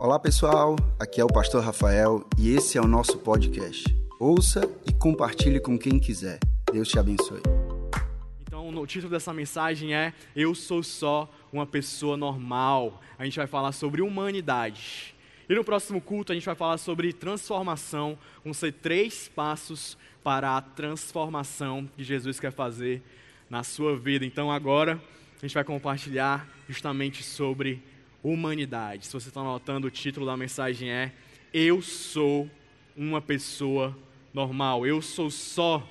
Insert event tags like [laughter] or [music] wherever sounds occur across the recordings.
Olá pessoal, aqui é o Pastor Rafael e esse é o nosso podcast. Ouça e compartilhe com quem quiser. Deus te abençoe. Então, o título dessa mensagem é Eu sou só uma pessoa normal. A gente vai falar sobre humanidade. E no próximo culto a gente vai falar sobre transformação. Vão ser três passos para a transformação que Jesus quer fazer na sua vida. Então agora a gente vai compartilhar justamente sobre humanidade. Se você está anotando, o título da mensagem é Eu sou uma pessoa normal. Eu sou só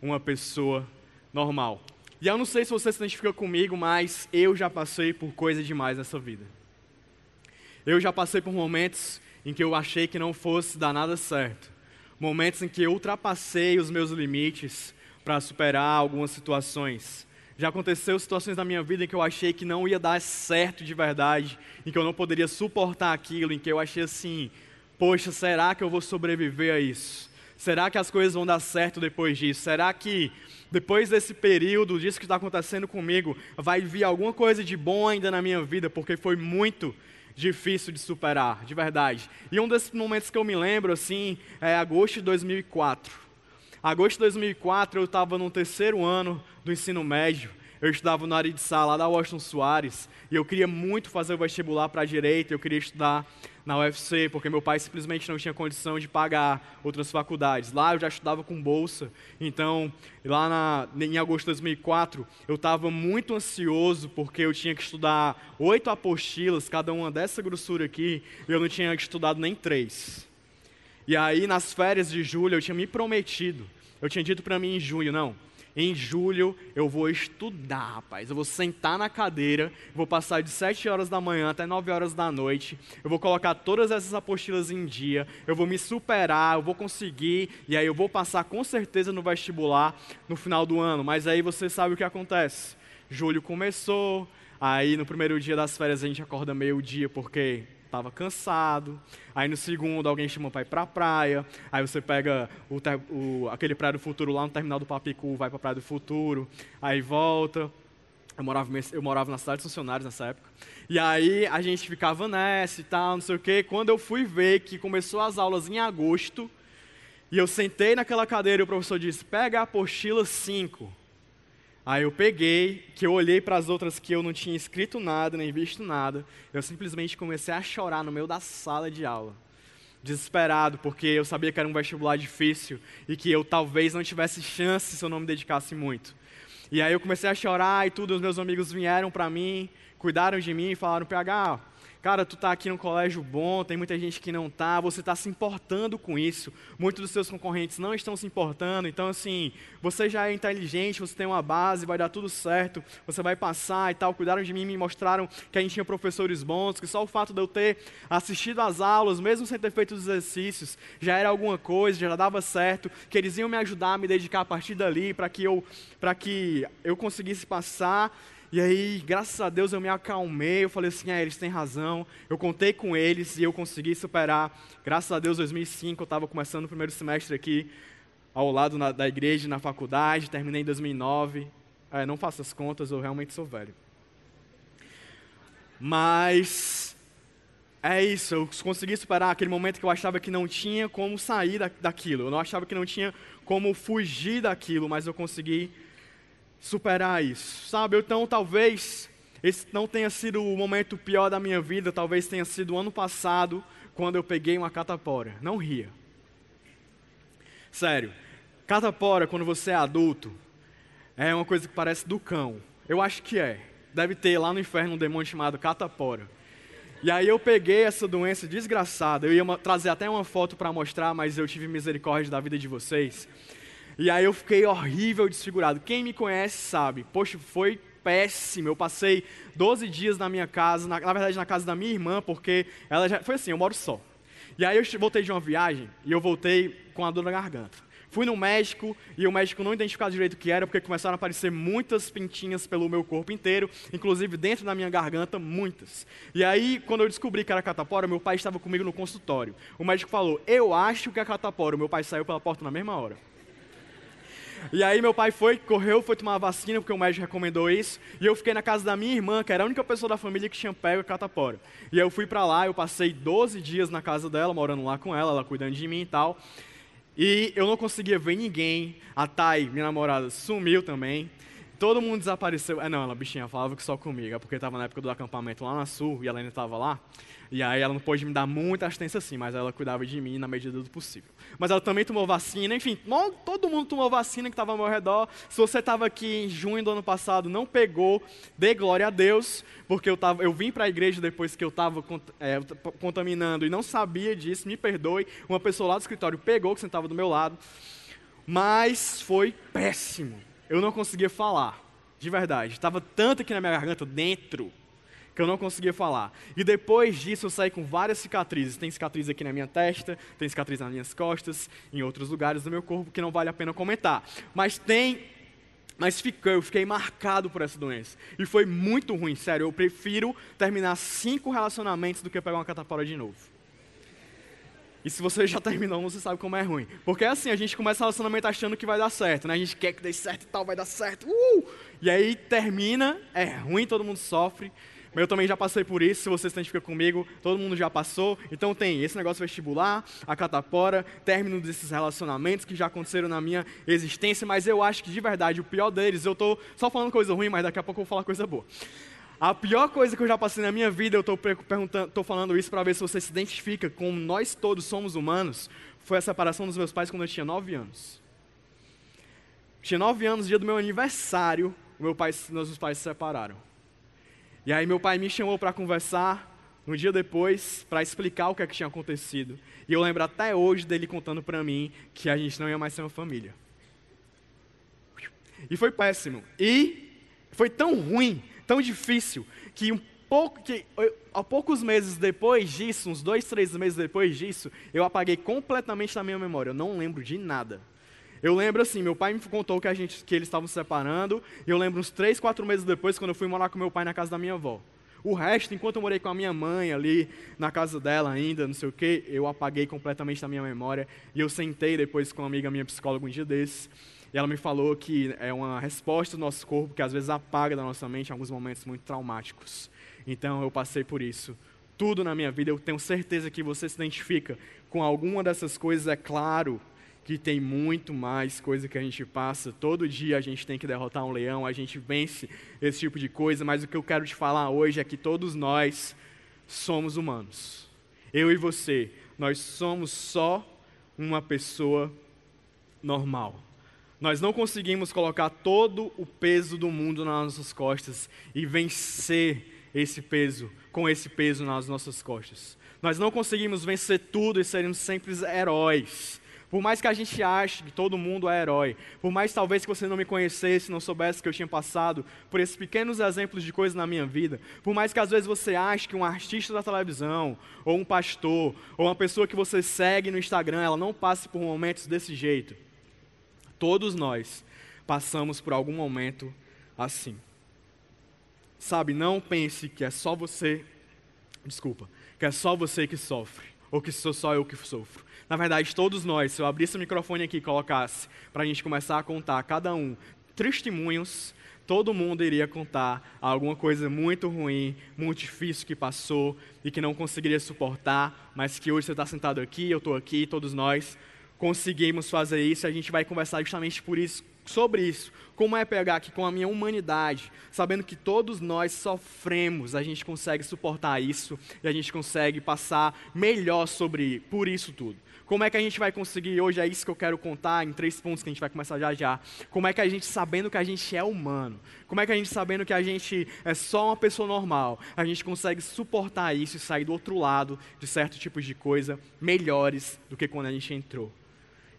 uma pessoa normal. E eu não sei se você se identifica comigo, mas eu já passei por coisa demais nessa vida. Eu já passei por momentos em que eu achei que não fosse dar nada certo. Momentos em que eu ultrapassei os meus limites para superar algumas situações. Já aconteceu situações na minha vida em que eu achei que não ia dar certo de verdade, em que eu não poderia suportar aquilo, em que eu achei assim: poxa, será que eu vou sobreviver a isso? Será que as coisas vão dar certo depois disso? Será que depois desse período, disso que está acontecendo comigo, vai vir alguma coisa de bom ainda na minha vida? Porque foi muito difícil de superar, de verdade. E um desses momentos que eu me lembro, assim, é agosto de 2004. Agosto de 2004, eu estava no terceiro ano do ensino médio. Eu estudava no área de sala lá da Washington Soares e eu queria muito fazer o vestibular para a direita, eu queria estudar na UFC, porque meu pai simplesmente não tinha condição de pagar outras faculdades. Lá eu já estudava com bolsa, então lá na, em agosto de 2004 eu estava muito ansioso porque eu tinha que estudar oito apostilas, cada uma dessa grossura aqui, e eu não tinha estudado nem três. E aí nas férias de julho eu tinha me prometido, eu tinha dito para mim em junho, não, em julho eu vou estudar, rapaz. Eu vou sentar na cadeira, vou passar de 7 horas da manhã até 9 horas da noite. Eu vou colocar todas essas apostilas em dia, eu vou me superar, eu vou conseguir e aí eu vou passar com certeza no vestibular no final do ano. Mas aí você sabe o que acontece. Julho começou, aí no primeiro dia das férias a gente acorda meio-dia porque estava cansado. Aí no segundo, alguém chamou para ir para a praia. Aí você pega o, o, aquele Praia do Futuro lá no terminal do Papicu, vai para a Praia do Futuro. Aí volta. Eu morava, eu morava na cidade dos funcionários nessa época. E aí a gente ficava nessa e tal, não sei o quê. Quando eu fui ver que começou as aulas em agosto, e eu sentei naquela cadeira e o professor disse: pega a apostila 5. Aí eu peguei, que eu olhei para as outras que eu não tinha escrito nada, nem visto nada. Eu simplesmente comecei a chorar no meio da sala de aula. Desesperado, porque eu sabia que era um vestibular difícil e que eu talvez não tivesse chance se eu não me dedicasse muito. E aí eu comecei a chorar e tudo, os meus amigos vieram para mim, cuidaram de mim e falaram: PH, Cara, tu está aqui num colégio bom, tem muita gente que não está, você está se importando com isso. Muitos dos seus concorrentes não estão se importando, então assim, você já é inteligente, você tem uma base, vai dar tudo certo, você vai passar e tal. Cuidaram de mim, me mostraram que a gente tinha professores bons, que só o fato de eu ter assistido às aulas, mesmo sem ter feito os exercícios, já era alguma coisa, já dava certo, que eles iam me ajudar a me dedicar a partir dali para que eu para que eu conseguisse passar e aí, graças a Deus, eu me acalmei. Eu falei assim: é, eles têm razão. Eu contei com eles e eu consegui superar. Graças a Deus, 2005, eu estava começando o primeiro semestre aqui, ao lado na, da igreja, na faculdade. Terminei em 2009. É, não faço as contas, eu realmente sou velho. Mas é isso, eu consegui superar aquele momento que eu achava que não tinha como sair da, daquilo. Eu não achava que não tinha como fugir daquilo, mas eu consegui superar isso, sabe? Então, talvez esse não tenha sido o momento pior da minha vida, talvez tenha sido o ano passado, quando eu peguei uma catapora. Não ria. Sério, catapora, quando você é adulto, é uma coisa que parece do cão. Eu acho que é. Deve ter lá no inferno um demônio chamado catapora. E aí eu peguei essa doença desgraçada. Eu ia trazer até uma foto para mostrar, mas eu tive misericórdia da vida de vocês. E aí eu fiquei horrível, desfigurado. Quem me conhece sabe. Poxa, foi péssimo. Eu passei 12 dias na minha casa, na, na, verdade na casa da minha irmã, porque ela já foi assim, eu moro só. E aí eu voltei de uma viagem e eu voltei com a dor na garganta. Fui no médico e o médico não identificava direito o que era, porque começaram a aparecer muitas pintinhas pelo meu corpo inteiro, inclusive dentro da minha garganta, muitas. E aí, quando eu descobri que era catapora, meu pai estava comigo no consultório. O médico falou: Eu acho que é catapora. O meu pai saiu pela porta na mesma hora. E aí meu pai foi, correu, foi tomar a vacina, porque o médico recomendou isso. E eu fiquei na casa da minha irmã, que era a única pessoa da família que tinha pego catapora. E aí eu fui para lá, eu passei 12 dias na casa dela, morando lá com ela, ela cuidando de mim e tal. E eu não conseguia ver ninguém. A Thay, minha namorada, sumiu também. Todo mundo desapareceu. É, não, ela bichinha falava que só comigo, é porque estava na época do acampamento lá na Sul e ela ainda estava lá. E aí ela não pôde me dar muita assistência assim, mas ela cuidava de mim na medida do possível. Mas ela também tomou vacina, enfim, todo mundo tomou vacina que estava ao meu redor. Se você estava aqui em junho do ano passado, não pegou, dê glória a Deus, porque eu, tava, eu vim para a igreja depois que eu estava é, contaminando e não sabia disso, me perdoe. Uma pessoa lá do escritório pegou, que sentava do meu lado, mas foi péssimo. Eu não conseguia falar, de verdade. Estava tanto aqui na minha garganta, dentro, que eu não conseguia falar. E depois disso eu saí com várias cicatrizes. Tem cicatriz aqui na minha testa, tem cicatriz nas minhas costas, em outros lugares do meu corpo que não vale a pena comentar. Mas tem mas ficou, eu fiquei marcado por essa doença. E foi muito ruim, sério. Eu prefiro terminar cinco relacionamentos do que pegar uma catapora de novo. E se você já terminou, você sabe como é ruim. Porque é assim, a gente começa o relacionamento achando que vai dar certo, né? A gente quer que dê certo e tal, vai dar certo. Uh! E aí termina, é ruim, todo mundo sofre. Mas eu também já passei por isso, se você se identifica comigo, todo mundo já passou. Então tem esse negócio vestibular, a catapora, término desses relacionamentos que já aconteceram na minha existência, mas eu acho que de verdade o pior deles, eu estou só falando coisa ruim, mas daqui a pouco eu vou falar coisa boa. A pior coisa que eu já passei na minha vida, eu estou perguntando, falando isso para ver se você se identifica com nós todos somos humanos, foi a separação dos meus pais quando eu tinha 9 anos. Tinha 9 anos, dia do meu aniversário, meu pai, meus pais se separaram. E aí meu pai me chamou para conversar um dia depois para explicar o que, é que tinha acontecido. E eu lembro até hoje dele contando para mim que a gente não ia mais ser uma família. E foi péssimo. E foi tão ruim, tão difícil, que um pouco, que há poucos meses depois disso, uns dois, três meses depois disso, eu apaguei completamente da minha memória. Eu não lembro de nada. Eu lembro assim, meu pai me contou que, a gente, que eles estavam se separando, e eu lembro uns três, quatro meses depois, quando eu fui morar com meu pai na casa da minha avó. O resto, enquanto eu morei com a minha mãe ali, na casa dela ainda, não sei o quê, eu apaguei completamente da minha memória. E eu sentei depois com uma amiga minha psicóloga um dia desses, e ela me falou que é uma resposta do nosso corpo que às vezes apaga da nossa mente em alguns momentos muito traumáticos. Então eu passei por isso. Tudo na minha vida, eu tenho certeza que você se identifica com alguma dessas coisas, é claro que tem muito mais coisa que a gente passa. Todo dia a gente tem que derrotar um leão, a gente vence esse tipo de coisa, mas o que eu quero te falar hoje é que todos nós somos humanos. Eu e você, nós somos só uma pessoa normal. Nós não conseguimos colocar todo o peso do mundo nas nossas costas e vencer esse peso com esse peso nas nossas costas. Nós não conseguimos vencer tudo e sermos sempre heróis. Por mais que a gente ache que todo mundo é herói, por mais talvez que você não me conhecesse, não soubesse que eu tinha passado por esses pequenos exemplos de coisas na minha vida, por mais que às vezes você ache que um artista da televisão, ou um pastor, ou uma pessoa que você segue no Instagram, ela não passe por momentos desse jeito. Todos nós passamos por algum momento assim. Sabe, não pense que é só você, desculpa, que é só você que sofre, ou que sou só eu que sofro. Na verdade, todos nós, se eu abrisse o microfone aqui e colocasse para a gente começar a contar, cada um, testemunhos, todo mundo iria contar alguma coisa muito ruim, muito difícil que passou e que não conseguiria suportar, mas que hoje você está sentado aqui, eu estou aqui, todos nós conseguimos fazer isso. A gente vai conversar justamente por isso, sobre isso. Como é pegar aqui com a minha humanidade, sabendo que todos nós sofremos, a gente consegue suportar isso e a gente consegue passar melhor sobre por isso tudo. Como é que a gente vai conseguir hoje? É isso que eu quero contar em três pontos que a gente vai começar já já. Como é que a gente, sabendo que a gente é humano, como é que a gente, sabendo que a gente é só uma pessoa normal, a gente consegue suportar isso e sair do outro lado de certos tipos de coisa melhores do que quando a gente entrou?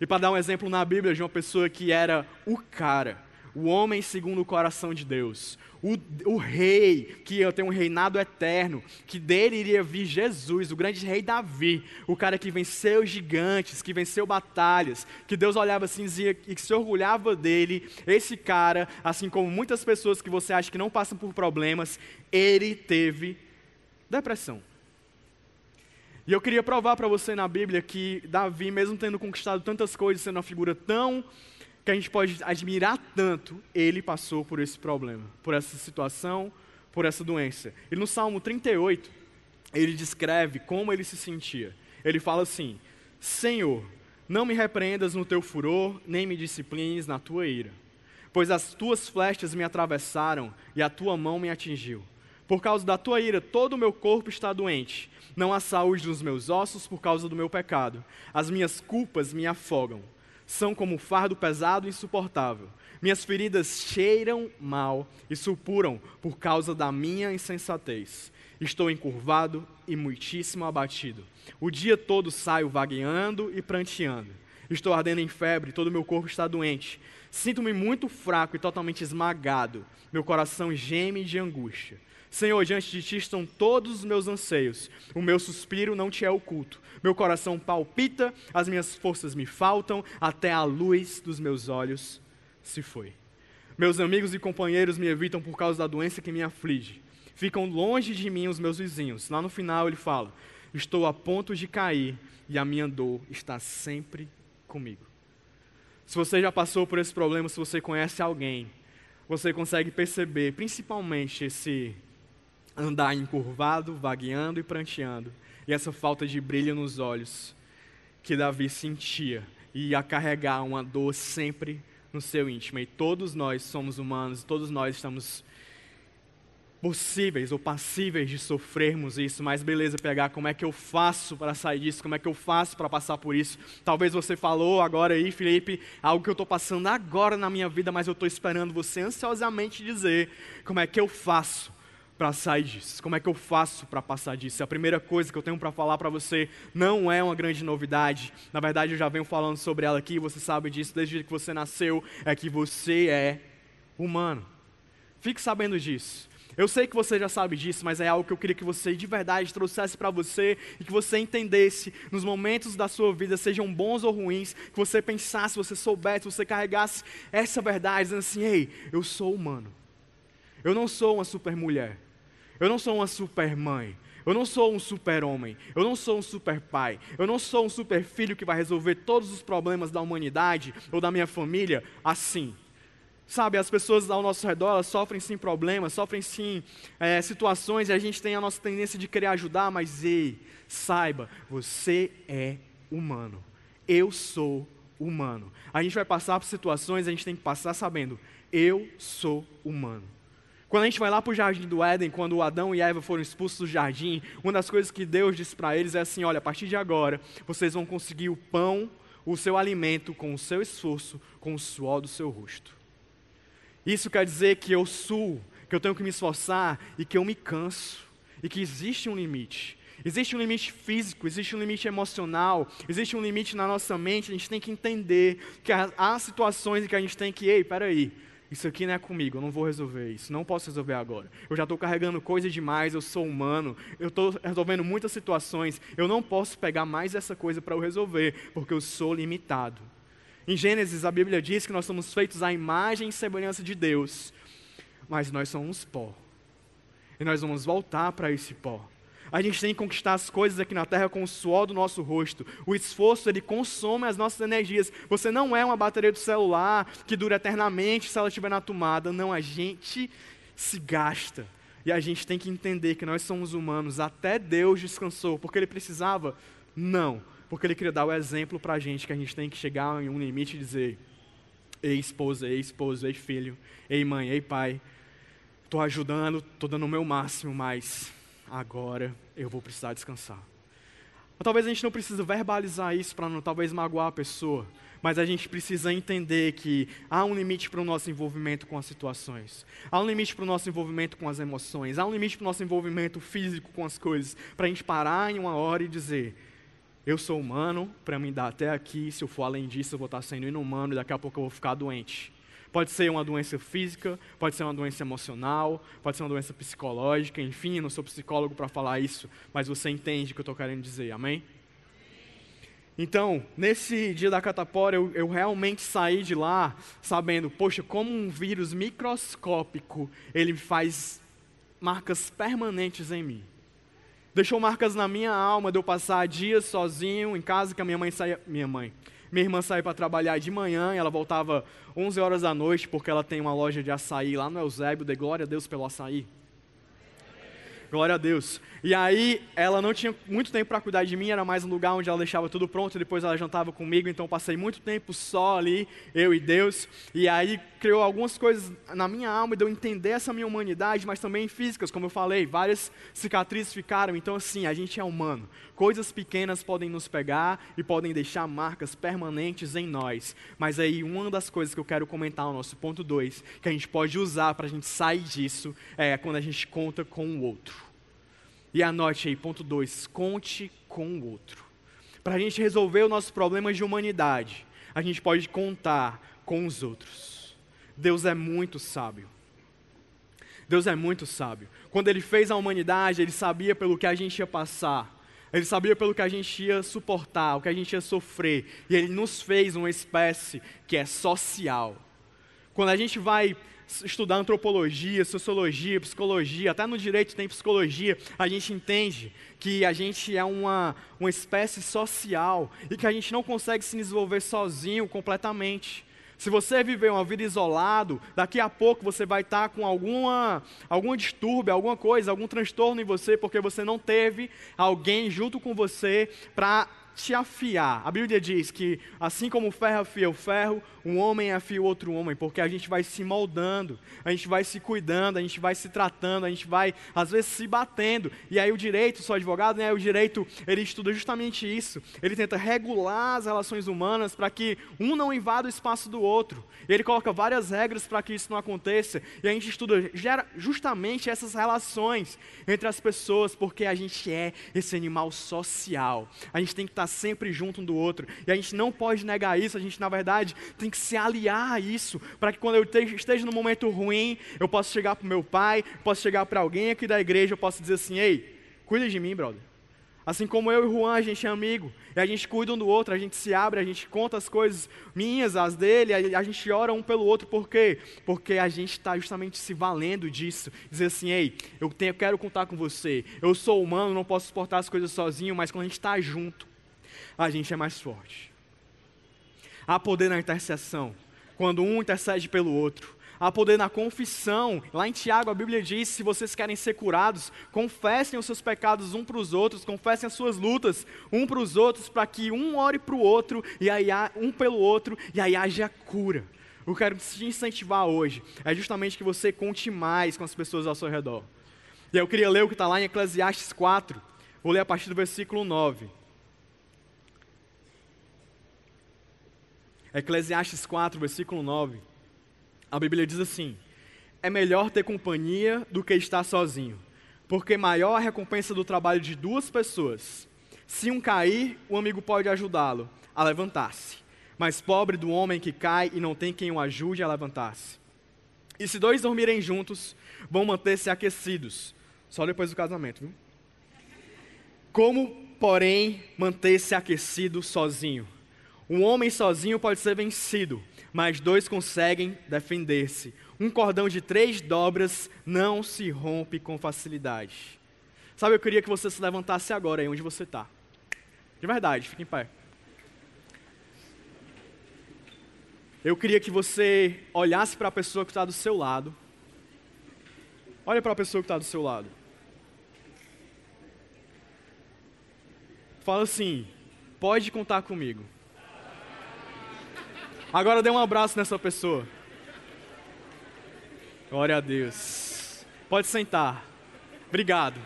E para dar um exemplo na Bíblia de uma pessoa que era o cara, o homem segundo o coração de Deus, o, o rei que ia ter um reinado eterno, que dele iria vir Jesus, o grande rei Davi, o cara que venceu gigantes, que venceu batalhas, que Deus olhava assim e que se orgulhava dele. Esse cara, assim como muitas pessoas que você acha que não passam por problemas, ele teve depressão. E eu queria provar para você na Bíblia que Davi, mesmo tendo conquistado tantas coisas, sendo uma figura tão que a gente pode admirar tanto, ele passou por esse problema, por essa situação, por essa doença. E no Salmo 38, ele descreve como ele se sentia. Ele fala assim: Senhor, não me repreendas no teu furor, nem me disciplines na tua ira, pois as tuas flechas me atravessaram e a tua mão me atingiu. Por causa da tua ira, todo o meu corpo está doente. Não há saúde nos meus ossos por causa do meu pecado. As minhas culpas me afogam são como um fardo pesado e insuportável. Minhas feridas cheiram mal e supuram por causa da minha insensatez. Estou encurvado e muitíssimo abatido. O dia todo saio vagueando e pranteando. Estou ardendo em febre, todo o meu corpo está doente. Sinto-me muito fraco e totalmente esmagado. Meu coração geme de angústia. Senhor, diante de ti estão todos os meus anseios. O meu suspiro não te é oculto. Meu coração palpita, as minhas forças me faltam, até a luz dos meus olhos se foi. Meus amigos e companheiros me evitam por causa da doença que me aflige. Ficam longe de mim os meus vizinhos. Lá no final ele fala: Estou a ponto de cair e a minha dor está sempre comigo. Se você já passou por esse problema, se você conhece alguém, você consegue perceber, principalmente esse andar encurvado, vagueando e pranteando, e essa falta de brilho nos olhos que Davi sentia e ia carregar uma dor sempre no seu íntimo. E todos nós somos humanos, todos nós estamos possíveis ou passíveis de sofrermos isso, mas beleza, pegar como é que eu faço para sair disso, como é que eu faço para passar por isso. Talvez você falou agora aí, Felipe, algo que eu estou passando agora na minha vida, mas eu estou esperando você ansiosamente dizer como é que eu faço para sair disso? Como é que eu faço para passar disso? A primeira coisa que eu tenho para falar para você não é uma grande novidade. Na verdade, eu já venho falando sobre ela aqui, você sabe disso desde que você nasceu, é que você é humano. Fique sabendo disso. Eu sei que você já sabe disso, mas é algo que eu queria que você de verdade trouxesse para você e que você entendesse nos momentos da sua vida, sejam bons ou ruins, que você pensasse, você soubesse, você carregasse essa verdade, dizendo assim: ei, eu sou humano. Eu não sou uma super mulher. Eu não sou uma super mãe. Eu não sou um super homem. Eu não sou um super pai. Eu não sou um super filho que vai resolver todos os problemas da humanidade ou da minha família assim. Sabe, as pessoas ao nosso redor sofrem sim problemas, sofrem sim é, situações e a gente tem a nossa tendência de querer ajudar, mas ei, saiba, você é humano. Eu sou humano. A gente vai passar por situações, a gente tem que passar sabendo, eu sou humano. Quando a gente vai lá para o jardim do Éden, quando Adão e Eva foram expulsos do jardim, uma das coisas que Deus disse para eles é assim: olha, a partir de agora, vocês vão conseguir o pão, o seu alimento, com o seu esforço, com o suor do seu rosto. Isso quer dizer que eu suo, que eu tenho que me esforçar e que eu me canso, e que existe um limite. Existe um limite físico, existe um limite emocional, existe um limite na nossa mente. A gente tem que entender que há situações em que a gente tem que, ei, peraí, isso aqui não é comigo, eu não vou resolver isso, não posso resolver agora. Eu já estou carregando coisa demais, eu sou humano, eu estou resolvendo muitas situações, eu não posso pegar mais essa coisa para eu resolver, porque eu sou limitado. Em Gênesis, a Bíblia diz que nós somos feitos à imagem e semelhança de Deus, mas nós somos pó. E nós vamos voltar para esse pó. A gente tem que conquistar as coisas aqui na terra com o suor do nosso rosto. O esforço, ele consome as nossas energias. Você não é uma bateria do celular que dura eternamente se ela estiver na tomada. Não, a gente se gasta. E a gente tem que entender que nós somos humanos. Até Deus descansou. Porque Ele precisava? Não. Porque Ele queria dar o exemplo para a gente que a gente tem que chegar em um limite e dizer: Ei, esposa, ei, esposo, ei, filho, ei, mãe, ei, pai. Estou ajudando, estou dando o meu máximo, mas agora eu vou precisar descansar. Ou talvez a gente não precise verbalizar isso para não talvez magoar a pessoa, mas a gente precisa entender que há um limite para o nosso envolvimento com as situações, há um limite para o nosso envolvimento com as emoções, há um limite para o nosso envolvimento físico com as coisas, para a gente parar em uma hora e dizer: eu sou humano, para me dar até aqui, se eu for além disso, eu vou estar sendo inumano e daqui a pouco eu vou ficar doente. Pode ser uma doença física, pode ser uma doença emocional, pode ser uma doença psicológica, enfim, eu não sou psicólogo para falar isso, mas você entende o que eu estou querendo dizer, amém? Então, nesse dia da catapora, eu, eu, realmente saí de lá sabendo, poxa, como um vírus microscópico, ele faz marcas permanentes em mim. Deixou marcas na minha alma de eu passar dias sozinho em casa, que a minha mãe saía, minha mãe, Minha irmã saiu para trabalhar de manhã e ela voltava 11 horas da noite porque ela tem uma loja de açaí lá no Eusébio. De glória a Deus pelo açaí. Glória a Deus. E aí, ela não tinha muito tempo para cuidar de mim, era mais um lugar onde ela deixava tudo pronto, e depois ela jantava comigo, então passei muito tempo só ali, eu e Deus. E aí, criou algumas coisas na minha alma, e deu entender essa minha humanidade, mas também físicas, como eu falei, várias cicatrizes ficaram. Então, assim, a gente é humano. Coisas pequenas podem nos pegar e podem deixar marcas permanentes em nós. Mas aí, uma das coisas que eu quero comentar no nosso ponto 2, que a gente pode usar para a gente sair disso, é quando a gente conta com o outro. E anote aí, ponto 2, conte com o outro. Para a gente resolver os nossos problemas de humanidade, a gente pode contar com os outros. Deus é muito sábio. Deus é muito sábio. Quando Ele fez a humanidade, Ele sabia pelo que a gente ia passar. Ele sabia pelo que a gente ia suportar, o que a gente ia sofrer. E Ele nos fez uma espécie que é social. Quando a gente vai estudar antropologia, sociologia, psicologia, até no direito tem psicologia, a gente entende que a gente é uma, uma espécie social e que a gente não consegue se desenvolver sozinho completamente. Se você viver uma vida isolado, daqui a pouco você vai estar com alguma, algum distúrbio, alguma coisa, algum transtorno em você, porque você não teve alguém junto com você para te afiar. A Bíblia diz que assim como o ferro afia o ferro, um homem afia o outro homem, porque a gente vai se moldando, a gente vai se cuidando, a gente vai se tratando, a gente vai às vezes se batendo. E aí o direito, sou advogado, né? O direito, ele estuda justamente isso. Ele tenta regular as relações humanas para que um não invada o espaço do outro. Ele coloca várias regras para que isso não aconteça. E a gente estuda gera justamente essas relações entre as pessoas, porque a gente é esse animal social. A gente tem que estar sempre junto um do outro. E a gente não pode negar isso, a gente na verdade tem que se aliar a isso, para que quando eu esteja no momento ruim, eu possa chegar para o meu pai, possa chegar para alguém aqui da igreja, eu possa dizer assim: ei, cuida de mim, brother. Assim como eu e Juan, a gente é amigo, e a gente cuida um do outro, a gente se abre, a gente conta as coisas minhas, as dele, a gente ora um pelo outro, por quê? Porque a gente está justamente se valendo disso. Dizer assim, ei, eu, tenho, eu quero contar com você, eu sou humano, não posso suportar as coisas sozinho, mas quando a gente está junto, a gente é mais forte. Há poder na intercessão, quando um intercede pelo outro. Há poder na confissão. Lá em Tiago a Bíblia diz: se vocês querem ser curados, confessem os seus pecados um para os outros, confessem as suas lutas um para os outros, para que um ore para o outro, e aí um pelo outro, e aí haja cura. O que eu quero te incentivar hoje é justamente que você conte mais com as pessoas ao seu redor. E eu queria ler o que está lá em Eclesiastes 4. Vou ler a partir do versículo 9. Eclesiastes 4, versículo 9. A Bíblia diz assim: É melhor ter companhia do que estar sozinho, porque maior a recompensa do trabalho de duas pessoas. Se um cair, o amigo pode ajudá-lo a levantar-se. Mas pobre do homem que cai e não tem quem o ajude a levantar-se. E se dois dormirem juntos, vão manter-se aquecidos. Só depois do casamento, viu? Como, porém, manter-se aquecido sozinho? Um homem sozinho pode ser vencido, mas dois conseguem defender-se. Um cordão de três dobras não se rompe com facilidade. Sabe, eu queria que você se levantasse agora aí onde você está. De verdade, fique em pé. Eu queria que você olhasse para a pessoa que está do seu lado. Olha para a pessoa que está do seu lado. Fala assim: pode contar comigo. Agora dê um abraço nessa pessoa. Glória a Deus. Pode sentar. Obrigado.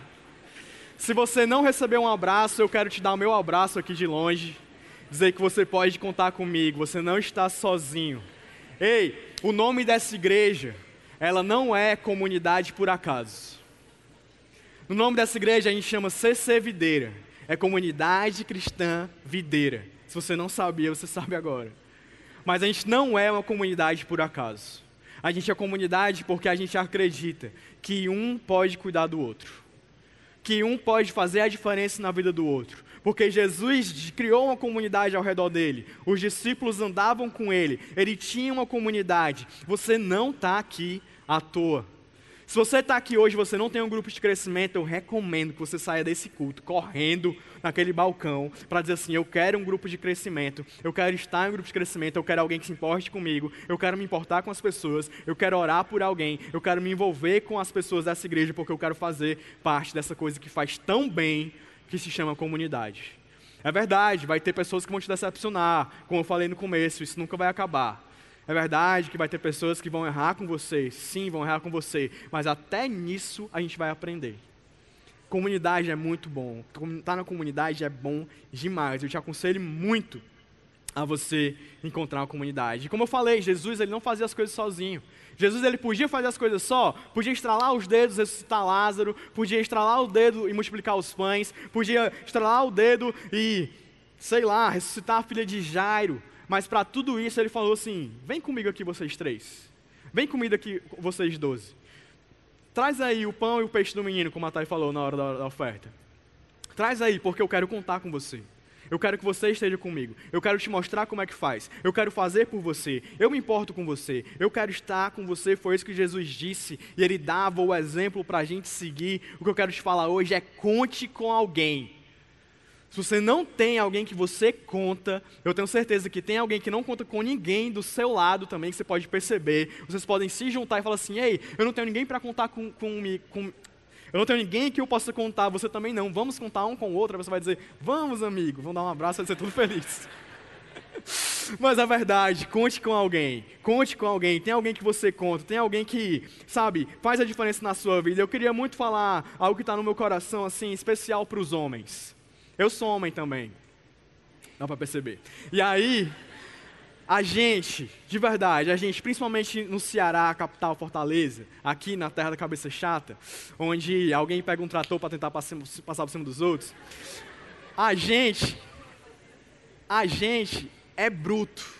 Se você não recebeu um abraço, eu quero te dar o meu abraço aqui de longe. Dizer que você pode contar comigo, você não está sozinho. Ei, o nome dessa igreja, ela não é comunidade por acaso. No nome dessa igreja a gente chama CC Videira. É Comunidade Cristã Videira. Se você não sabia, você sabe agora. Mas a gente não é uma comunidade por acaso. A gente é comunidade porque a gente acredita que um pode cuidar do outro. Que um pode fazer a diferença na vida do outro. Porque Jesus criou uma comunidade ao redor dele. Os discípulos andavam com ele. Ele tinha uma comunidade. Você não está aqui à toa. Se você está aqui hoje e você não tem um grupo de crescimento, eu recomendo que você saia desse culto correndo naquele balcão para dizer assim: eu quero um grupo de crescimento, eu quero estar em um grupo de crescimento, eu quero alguém que se importe comigo, eu quero me importar com as pessoas, eu quero orar por alguém, eu quero me envolver com as pessoas dessa igreja porque eu quero fazer parte dessa coisa que faz tão bem que se chama comunidade. É verdade, vai ter pessoas que vão te decepcionar, como eu falei no começo, isso nunca vai acabar. É verdade que vai ter pessoas que vão errar com você, sim, vão errar com você, mas até nisso a gente vai aprender. Comunidade é muito bom, estar tá na comunidade é bom demais. Eu te aconselho muito a você encontrar uma comunidade. Como eu falei, Jesus ele não fazia as coisas sozinho. Jesus ele podia fazer as coisas só, podia estralar os dedos, ressuscitar Lázaro, podia estralar o dedo e multiplicar os pães, podia estralar o dedo e, sei lá, ressuscitar a filha de Jairo. Mas para tudo isso ele falou assim: vem comigo aqui vocês três. Vem comigo aqui vocês doze. Traz aí o pão e o peixe do menino, como a Thay falou na hora da, da oferta. Traz aí, porque eu quero contar com você. Eu quero que você esteja comigo. Eu quero te mostrar como é que faz. Eu quero fazer por você. Eu me importo com você. Eu quero estar com você. Foi isso que Jesus disse. E ele dava o exemplo para a gente seguir. O que eu quero te falar hoje é conte com alguém. Se você não tem alguém que você conta, eu tenho certeza que tem alguém que não conta com ninguém do seu lado também, que você pode perceber. Vocês podem se juntar e falar assim: ei, eu não tenho ninguém para contar com, com, com, Eu não tenho ninguém que eu possa contar, você também não. Vamos contar um com o outro. Você vai dizer: vamos, amigo, vamos dar um abraço, vai ser tudo feliz. [laughs] Mas a verdade, conte com alguém, conte com alguém, tem alguém que você conta, tem alguém que, sabe, faz a diferença na sua vida. Eu queria muito falar algo que está no meu coração, assim, especial para os homens. Eu sou homem também. Dá para perceber. E aí, a gente, de verdade, a gente, principalmente no Ceará, capital Fortaleza, aqui na terra da cabeça chata, onde alguém pega um trator para tentar passar por cima dos outros, a gente, a gente é bruto.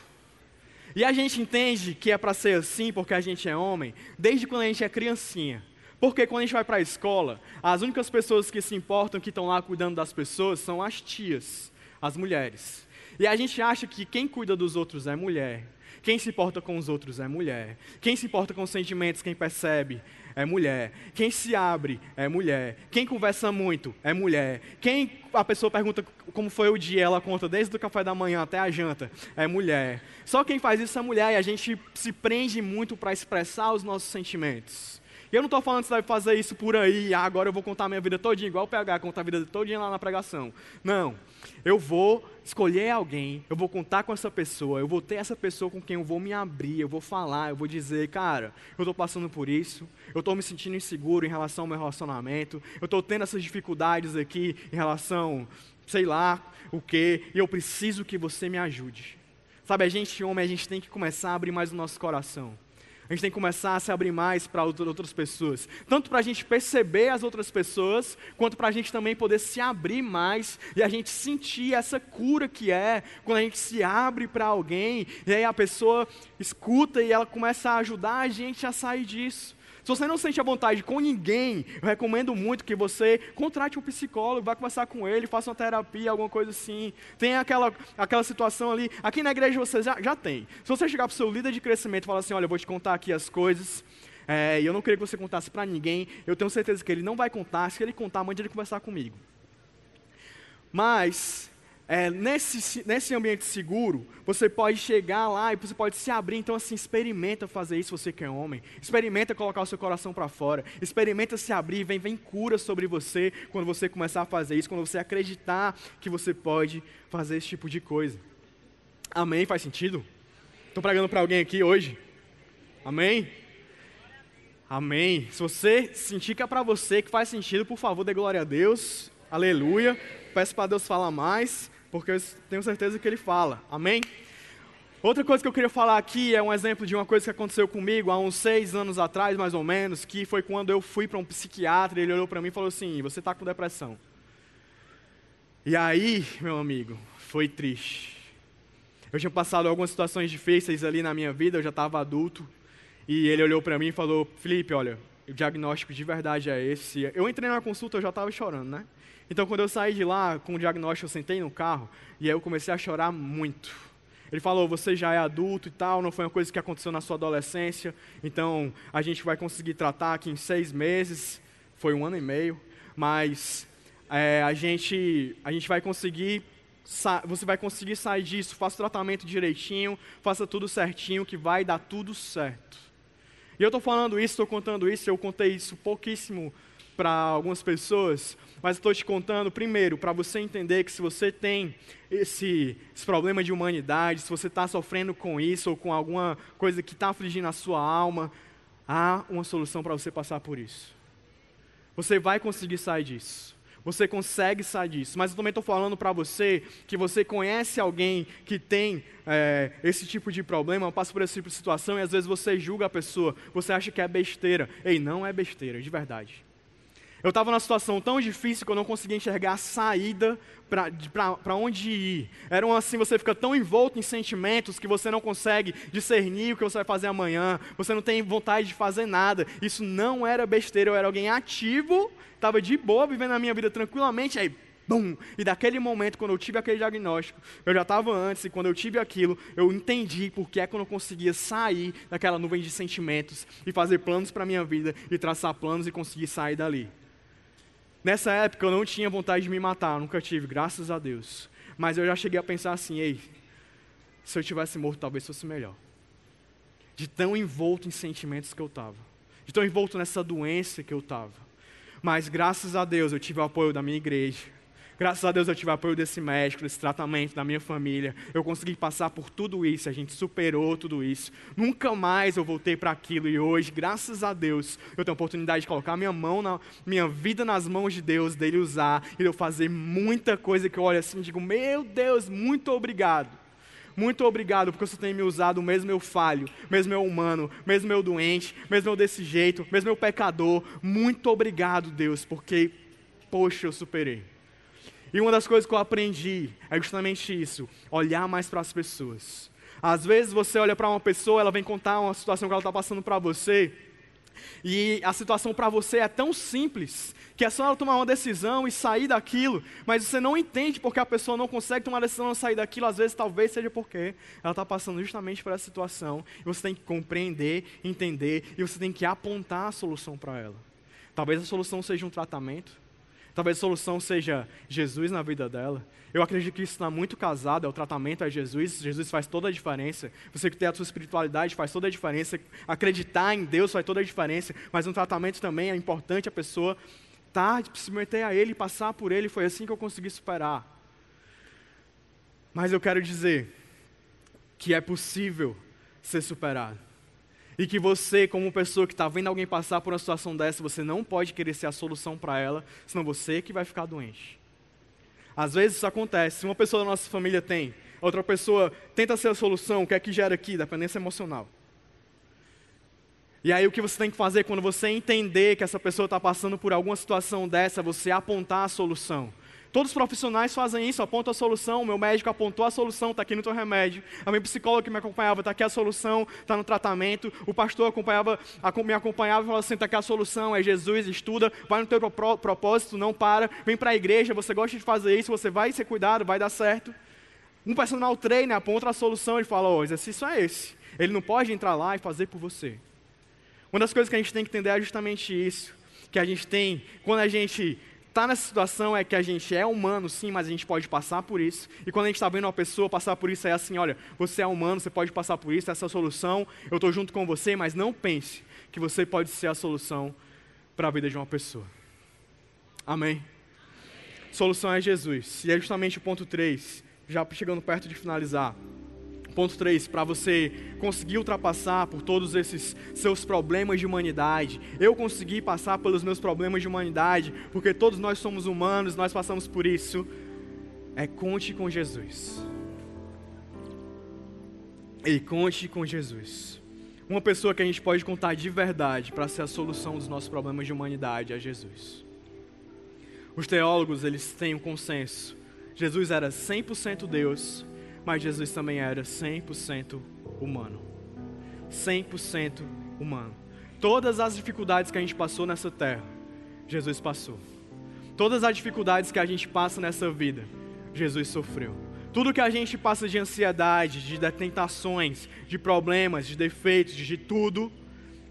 E a gente entende que é para ser assim porque a gente é homem, desde quando a gente é criancinha. Porque quando a gente vai para a escola, as únicas pessoas que se importam, que estão lá cuidando das pessoas, são as tias, as mulheres. E a gente acha que quem cuida dos outros é mulher. Quem se importa com os outros é mulher. Quem se importa com os sentimentos, quem percebe, é mulher. Quem se abre é mulher. Quem conversa muito é mulher. Quem a pessoa pergunta como foi o dia, ela conta desde o café da manhã até a janta, é mulher. Só quem faz isso é mulher e a gente se prende muito para expressar os nossos sentimentos. Eu não estou falando que você deve fazer isso por aí, ah, agora eu vou contar minha vida todinha, igual o PH conta a vida todinha lá na pregação. Não. Eu vou escolher alguém, eu vou contar com essa pessoa, eu vou ter essa pessoa com quem eu vou me abrir, eu vou falar, eu vou dizer, cara, eu estou passando por isso, eu estou me sentindo inseguro em relação ao meu relacionamento, eu estou tendo essas dificuldades aqui em relação, sei lá, o quê, e eu preciso que você me ajude. Sabe, a gente, homem, a gente tem que começar a abrir mais o nosso coração. A gente tem que começar a se abrir mais para outras pessoas. Tanto para a gente perceber as outras pessoas, quanto para a gente também poder se abrir mais e a gente sentir essa cura que é quando a gente se abre para alguém e aí a pessoa escuta e ela começa a ajudar a gente a sair disso. Se você não sente a vontade com ninguém, eu recomendo muito que você contrate um psicólogo, vá conversar com ele, faça uma terapia, alguma coisa assim. Tem aquela, aquela situação ali. Aqui na igreja você já, já tem. Se você chegar para o seu líder de crescimento e falar assim: olha, eu vou te contar aqui as coisas. É, e eu não queria que você contasse para ninguém. Eu tenho certeza que ele não vai contar. Se ele contar, mande ele conversar comigo. Mas é, nesse, nesse ambiente seguro, você pode chegar lá e você pode se abrir. Então, assim, experimenta fazer isso, você que é homem. Experimenta colocar o seu coração para fora. Experimenta se abrir. Vem, vem cura sobre você quando você começar a fazer isso. Quando você acreditar que você pode fazer esse tipo de coisa. Amém? Faz sentido? Estou pregando para alguém aqui hoje? Amém? Amém. Se você sentir que é para você que faz sentido, por favor, dê glória a Deus. Aleluia. Peço para Deus falar mais porque eu tenho certeza que ele fala. Amém? Outra coisa que eu queria falar aqui é um exemplo de uma coisa que aconteceu comigo há uns seis anos atrás, mais ou menos, que foi quando eu fui para um psiquiatra ele olhou para mim e falou assim: Você está com depressão. E aí, meu amigo, foi triste. Eu tinha passado algumas situações difíceis ali na minha vida, eu já estava adulto, e ele olhou para mim e falou: Felipe, olha, o diagnóstico de verdade é esse. Eu entrei na consulta, eu já estava chorando, né? Então, quando eu saí de lá com o diagnóstico, eu sentei no carro e aí eu comecei a chorar muito. Ele falou: você já é adulto e tal, não foi uma coisa que aconteceu na sua adolescência, então a gente vai conseguir tratar aqui em seis meses. Foi um ano e meio, mas é, a, gente, a gente vai conseguir. Você vai conseguir sair disso, faça o tratamento direitinho, faça tudo certinho, que vai dar tudo certo. E eu estou falando isso, estou contando isso, eu contei isso pouquíssimo para algumas pessoas, mas estou te contando primeiro para você entender que se você tem esse, esse problema de humanidade, se você está sofrendo com isso ou com alguma coisa que está afligindo a sua alma, há uma solução para você passar por isso. Você vai conseguir sair disso. Você consegue sair disso. Mas eu também estou falando para você que você conhece alguém que tem é, esse tipo de problema, passa por esse tipo de situação e às vezes você julga a pessoa, você acha que é besteira. Ei, não é besteira, de verdade. Eu estava numa situação tão difícil que eu não conseguia enxergar a saída para onde ir. Era assim, você fica tão envolto em sentimentos que você não consegue discernir o que você vai fazer amanhã, você não tem vontade de fazer nada. Isso não era besteira, eu era alguém ativo, estava de boa, vivendo a minha vida tranquilamente, aí Bum! E daquele momento, quando eu tive aquele diagnóstico, eu já estava antes, e quando eu tive aquilo, eu entendi por que é que eu não conseguia sair daquela nuvem de sentimentos e fazer planos para a minha vida e traçar planos e conseguir sair dali. Nessa época eu não tinha vontade de me matar, nunca tive, graças a Deus. Mas eu já cheguei a pensar assim, ei, se eu tivesse morto talvez fosse melhor. De tão envolto em sentimentos que eu estava. De tão envolto nessa doença que eu estava. Mas graças a Deus eu tive o apoio da minha igreja. Graças a Deus eu tive apoio desse médico, desse tratamento, da minha família. Eu consegui passar por tudo isso, a gente superou tudo isso. Nunca mais eu voltei para aquilo e hoje, graças a Deus, eu tenho a oportunidade de colocar minha mão na minha vida nas mãos de Deus, dele usar e eu fazer muita coisa que eu olho assim e digo: "Meu Deus, muito obrigado". Muito obrigado porque você tem me usado mesmo eu falho, mesmo eu humano, mesmo eu doente, mesmo eu desse jeito, mesmo eu pecador. Muito obrigado, Deus, porque poxa, eu superei. E uma das coisas que eu aprendi é justamente isso: olhar mais para as pessoas. Às vezes você olha para uma pessoa, ela vem contar uma situação que ela está passando para você, e a situação para você é tão simples que é só ela tomar uma decisão e sair daquilo, mas você não entende porque a pessoa não consegue tomar a decisão e sair daquilo, às vezes talvez seja porque ela está passando justamente por essa situação, e você tem que compreender, entender, e você tem que apontar a solução para ela. Talvez a solução seja um tratamento, Talvez a solução seja Jesus na vida dela. Eu acredito que isso está muito casado, é o tratamento a Jesus. Jesus faz toda a diferença. Você que tem a sua espiritualidade faz toda a diferença. Acreditar em Deus faz toda a diferença. Mas no tratamento também é importante a pessoa estar, tá, se meter a Ele, passar por Ele. Foi assim que eu consegui superar. Mas eu quero dizer que é possível ser superado. E que você, como pessoa que está vendo alguém passar por uma situação dessa, você não pode querer ser a solução para ela, senão você que vai ficar doente. Às vezes isso acontece. Uma pessoa da nossa família tem, outra pessoa tenta ser a solução, o que é que gera aqui? Dependência emocional. E aí o que você tem que fazer quando você entender que essa pessoa está passando por alguma situação dessa, você apontar a solução. Todos os profissionais fazem isso, apontam a solução. O meu médico apontou a solução, está aqui no teu remédio. A minha psicóloga que me acompanhava, está aqui a solução, está no tratamento. O pastor acompanhava, me acompanhava e falava assim: está aqui a solução, é Jesus, estuda, vai no teu propósito, não para. Vem para a igreja, você gosta de fazer isso, você vai ser cuidado, vai dar certo. Um personal trainer aponta a solução e fala: oh, o exercício é esse. Ele não pode entrar lá e fazer por você. Uma das coisas que a gente tem que entender é justamente isso. Que a gente tem, quando a gente está nessa situação é que a gente é humano, sim, mas a gente pode passar por isso. E quando a gente está vendo uma pessoa passar por isso, é assim: olha, você é humano, você pode passar por isso, essa é a solução, eu estou junto com você, mas não pense que você pode ser a solução para a vida de uma pessoa. Amém? Solução é Jesus. E é justamente o ponto 3, já chegando perto de finalizar. Ponto 3, para você conseguir ultrapassar por todos esses seus problemas de humanidade. Eu consegui passar pelos meus problemas de humanidade, porque todos nós somos humanos, nós passamos por isso. É conte com Jesus. E conte com Jesus. Uma pessoa que a gente pode contar de verdade para ser a solução dos nossos problemas de humanidade é Jesus. Os teólogos, eles têm um consenso. Jesus era 100% Deus mas Jesus também era 100% humano. 100% humano. Todas as dificuldades que a gente passou nessa terra, Jesus passou. Todas as dificuldades que a gente passa nessa vida, Jesus sofreu. Tudo que a gente passa de ansiedade, de tentações, de problemas, de defeitos, de tudo,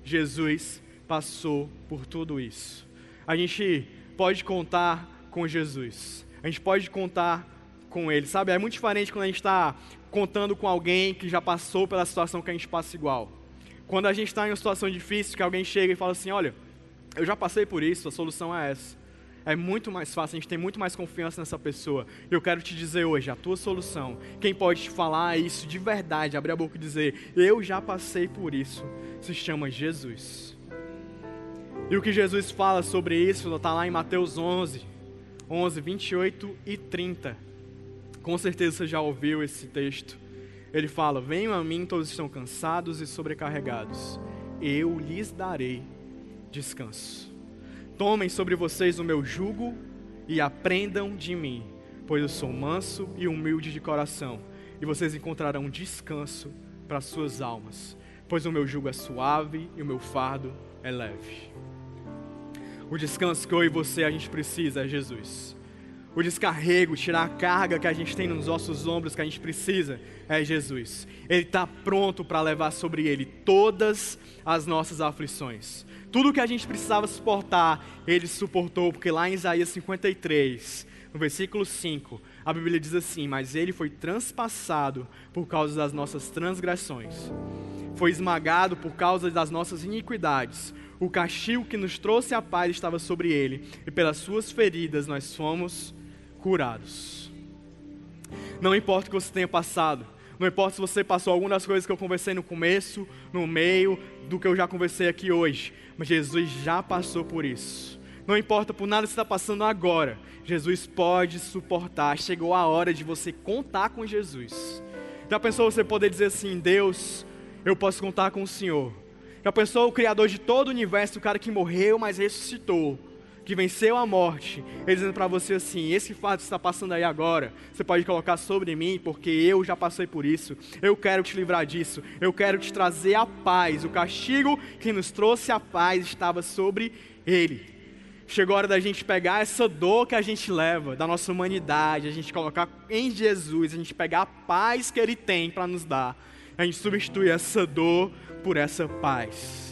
Jesus passou por tudo isso. A gente pode contar com Jesus. A gente pode contar com Ele, sabe? É muito diferente quando a gente está contando com alguém que já passou pela situação que a gente passa igual. Quando a gente está em uma situação difícil, que alguém chega e fala assim: Olha, eu já passei por isso, a solução é essa é muito mais fácil, a gente tem muito mais confiança nessa pessoa. Eu quero te dizer hoje, a tua solução, quem pode te falar isso de verdade, abrir a boca e dizer, eu já passei por isso, se chama Jesus. E o que Jesus fala sobre isso está lá em Mateus 11, 11, 28 e 30. Com certeza você já ouviu esse texto. Ele fala: Venham a mim, todos estão cansados e sobrecarregados, eu lhes darei descanso. Tomem sobre vocês o meu jugo e aprendam de mim, pois eu sou manso e humilde de coração, e vocês encontrarão descanso para suas almas, pois o meu jugo é suave e o meu fardo é leve. O descanso que eu e você a gente precisa é Jesus. O descarrego, tirar a carga que a gente tem nos nossos ombros, que a gente precisa, é Jesus. Ele está pronto para levar sobre ele todas as nossas aflições. Tudo que a gente precisava suportar, ele suportou, porque lá em Isaías 53, no versículo 5, a Bíblia diz assim: Mas ele foi transpassado por causa das nossas transgressões, foi esmagado por causa das nossas iniquidades. O castigo que nos trouxe a paz estava sobre ele, e pelas suas feridas nós fomos curados. Não importa o que você tenha passado, não importa se você passou alguma das coisas que eu conversei no começo, no meio, do que eu já conversei aqui hoje. Mas Jesus já passou por isso. Não importa por nada que está passando agora, Jesus pode suportar. Chegou a hora de você contar com Jesus. Já pensou você poder dizer assim: Deus, eu posso contar com o Senhor? Já pensou o Criador de todo o universo, o cara que morreu, mas ressuscitou? Que venceu a morte, ele dizendo para você assim: esse fato que está passando aí agora, você pode colocar sobre mim, porque eu já passei por isso. Eu quero te livrar disso. Eu quero te trazer a paz. O castigo que nos trouxe a paz estava sobre ele. Chegou a hora da gente pegar essa dor que a gente leva, da nossa humanidade, a gente colocar em Jesus, a gente pegar a paz que Ele tem para nos dar, a gente substituir essa dor por essa paz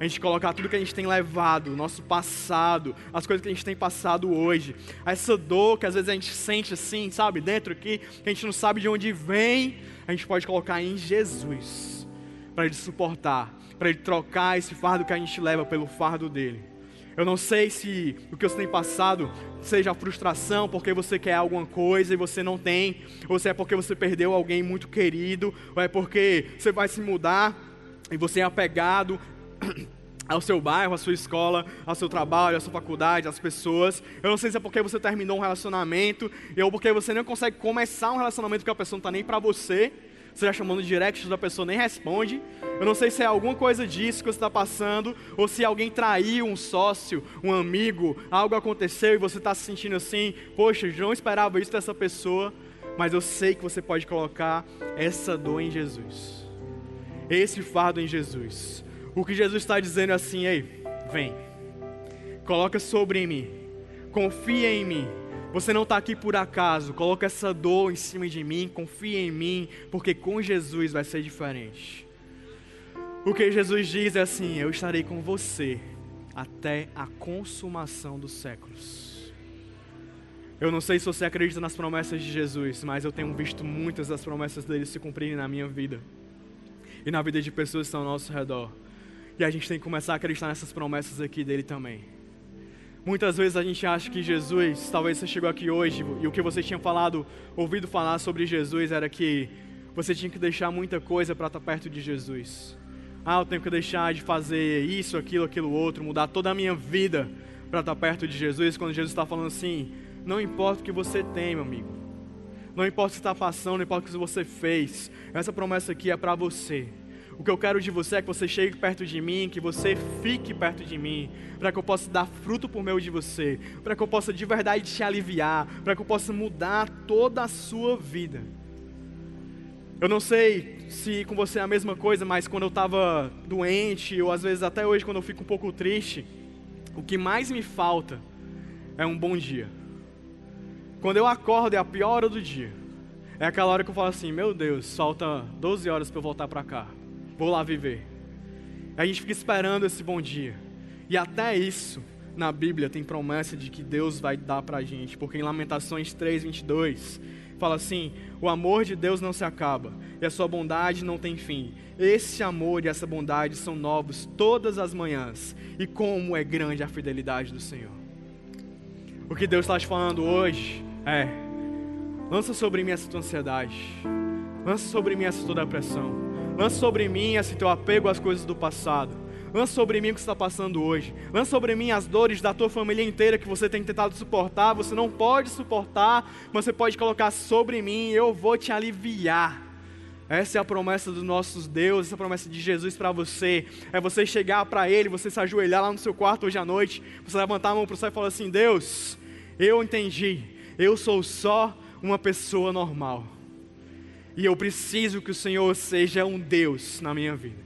a gente colocar tudo que a gente tem levado, nosso passado, as coisas que a gente tem passado hoje, essa dor que às vezes a gente sente assim, sabe, dentro aqui, que a gente não sabe de onde vem, a gente pode colocar em Jesus, para Ele suportar, para Ele trocar esse fardo que a gente leva pelo fardo dele. Eu não sei se o que você tem passado seja frustração porque você quer alguma coisa e você não tem, ou se é porque você perdeu alguém muito querido, ou é porque você vai se mudar e você é apegado [coughs] ao seu bairro, à sua escola, ao seu trabalho, à sua faculdade, às pessoas. Eu não sei se é porque você terminou um relacionamento, ou porque você não consegue começar um relacionamento que a pessoa não está nem para você. Você já chamando direct da pessoa nem responde. Eu não sei se é alguma coisa disso que você está passando, ou se alguém traiu um sócio, um amigo, algo aconteceu e você está se sentindo assim, poxa, eu não esperava isso dessa pessoa, mas eu sei que você pode colocar essa dor em Jesus, esse fardo em Jesus. O que Jesus está dizendo é assim: ei, vem, coloca sobre mim, confia em mim. Você não está aqui por acaso, coloca essa dor em cima de mim, confia em mim, porque com Jesus vai ser diferente. O que Jesus diz é assim: eu estarei com você até a consumação dos séculos. Eu não sei se você acredita nas promessas de Jesus, mas eu tenho visto muitas das promessas dele se cumprirem na minha vida e na vida de pessoas que estão ao nosso redor. E a gente tem que começar a acreditar nessas promessas aqui dele também. Muitas vezes a gente acha que Jesus, talvez você chegou aqui hoje e o que você tinha falado, ouvido falar sobre Jesus era que você tinha que deixar muita coisa para estar tá perto de Jesus. Ah, eu tenho que deixar de fazer isso, aquilo, aquilo outro, mudar toda a minha vida para estar tá perto de Jesus. Quando Jesus está falando assim, não importa o que você tem, meu amigo. Não importa o que está passando, não importa o que você fez. Essa promessa aqui é para você. O que eu quero de você é que você chegue perto de mim, que você fique perto de mim, para que eu possa dar fruto por meio de você, para que eu possa de verdade te aliviar, para que eu possa mudar toda a sua vida. Eu não sei se com você é a mesma coisa, mas quando eu estava doente, ou às vezes até hoje quando eu fico um pouco triste, o que mais me falta é um bom dia. Quando eu acordo é a pior hora do dia. É aquela hora que eu falo assim: Meu Deus, falta 12 horas para eu voltar para cá. Vou lá viver. A gente fica esperando esse bom dia. E até isso, na Bíblia, tem promessa de que Deus vai dar para a gente. Porque em Lamentações 3, 22, fala assim: O amor de Deus não se acaba, e a sua bondade não tem fim. Esse amor e essa bondade são novos todas as manhãs. E como é grande a fidelidade do Senhor. O que Deus está te falando hoje é: lança sobre mim essa tua ansiedade, lança sobre mim essa tua depressão, lança sobre mim esse teu apego às coisas do passado. Lança sobre mim o que está passando hoje. Lança sobre mim as dores da tua família inteira que você tem tentado suportar. Você não pode suportar, mas você pode colocar sobre mim. Eu vou te aliviar. Essa é a promessa dos nossos deuses, essa é a promessa de Jesus para você. É você chegar para Ele, você se ajoelhar lá no seu quarto hoje à noite, você levantar a mão para o céu e falar assim: Deus, eu entendi, eu sou só uma pessoa normal. E eu preciso que o Senhor seja um Deus na minha vida.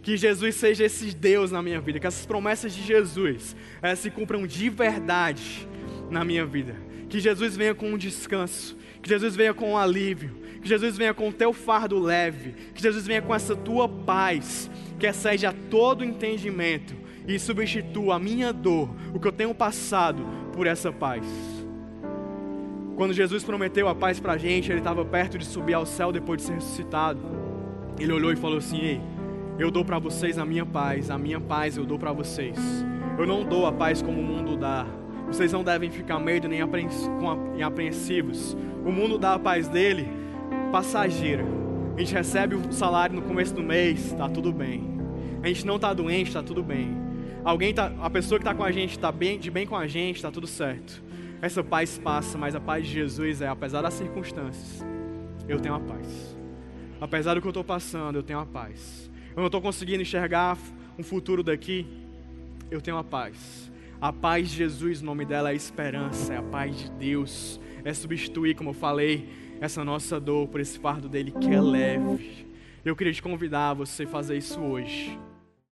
Que Jesus seja esse Deus na minha vida, que essas promessas de Jesus elas se cumpram de verdade na minha vida. Que Jesus venha com um descanso, que Jesus venha com um alívio, que Jesus venha com o teu fardo leve, que Jesus venha com essa tua paz, que excede a todo entendimento e substitua a minha dor, o que eu tenho passado, por essa paz. Quando Jesus prometeu a paz para a gente, ele estava perto de subir ao céu depois de ser ressuscitado. Ele olhou e falou assim: Ei, eu dou para vocês a minha paz, a minha paz eu dou para vocês. Eu não dou a paz como o mundo dá. Vocês não devem ficar medo nem apreensivos. O mundo dá a paz dele passageira. A gente recebe o salário no começo do mês, está tudo bem. A gente não está doente, está tudo bem. Alguém tá, a pessoa que está com a gente está bem, de bem com a gente, está tudo certo. Essa paz passa, mas a paz de Jesus é, apesar das circunstâncias, eu tenho a paz. Apesar do que eu estou passando, eu tenho a paz. Eu não estou conseguindo enxergar um futuro daqui, eu tenho a paz. A paz de Jesus, o nome dela é esperança, é a paz de Deus, é substituir, como eu falei, essa nossa dor por esse fardo dele que é leve. Eu queria te convidar a você fazer isso hoje.